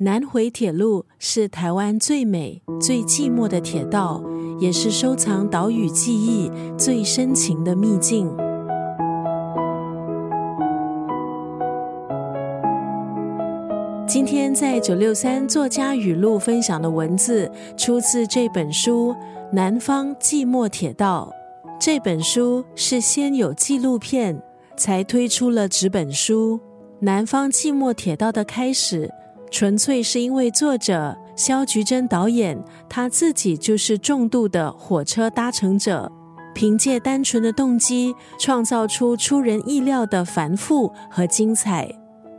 南回铁路是台湾最美、最寂寞的铁道，也是收藏岛屿记忆最深情的秘境。今天在九六三作家语录分享的文字，出自这本书《南方寂寞铁道》。这本书是先有纪录片，才推出了纸本书。《南方寂寞铁道》的开始。纯粹是因为作者肖菊珍导演他自己就是重度的火车搭乘者，凭借单纯的动机创造出出人意料的繁复和精彩。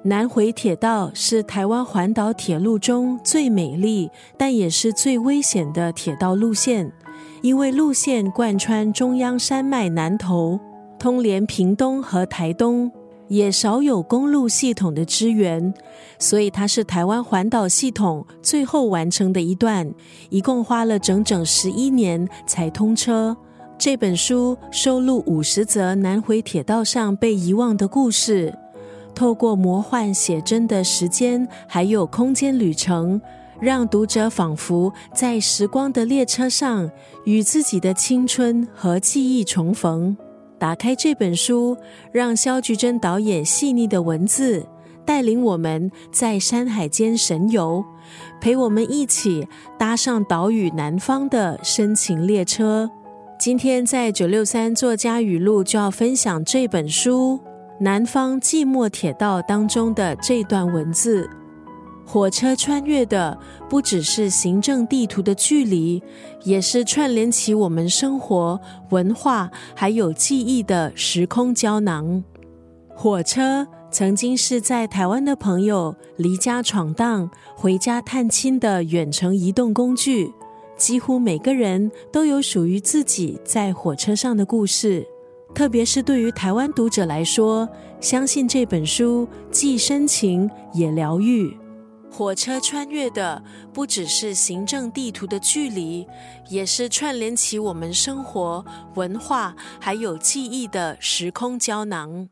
南回铁道是台湾环岛铁路中最美丽，但也是最危险的铁道路线，因为路线贯穿中央山脉南头，通连屏东和台东。也少有公路系统的支援，所以它是台湾环岛系统最后完成的一段，一共花了整整十一年才通车。这本书收录五十则南回铁道上被遗忘的故事，透过魔幻写真的时间还有空间旅程，让读者仿佛在时光的列车上，与自己的青春和记忆重逢。打开这本书，让肖菊珍导演细腻的文字带领我们在山海间神游，陪我们一起搭上岛屿南方的深情列车。今天在九六三作家语录就要分享这本书《南方寂寞铁道》当中的这段文字。火车穿越的不只是行政地图的距离，也是串联起我们生活、文化还有记忆的时空胶囊。火车曾经是在台湾的朋友离家闯荡、回家探亲的远程移动工具，几乎每个人都有属于自己在火车上的故事。特别是对于台湾读者来说，相信这本书既深情也疗愈。火车穿越的不只是行政地图的距离，也是串联起我们生活、文化还有记忆的时空胶囊。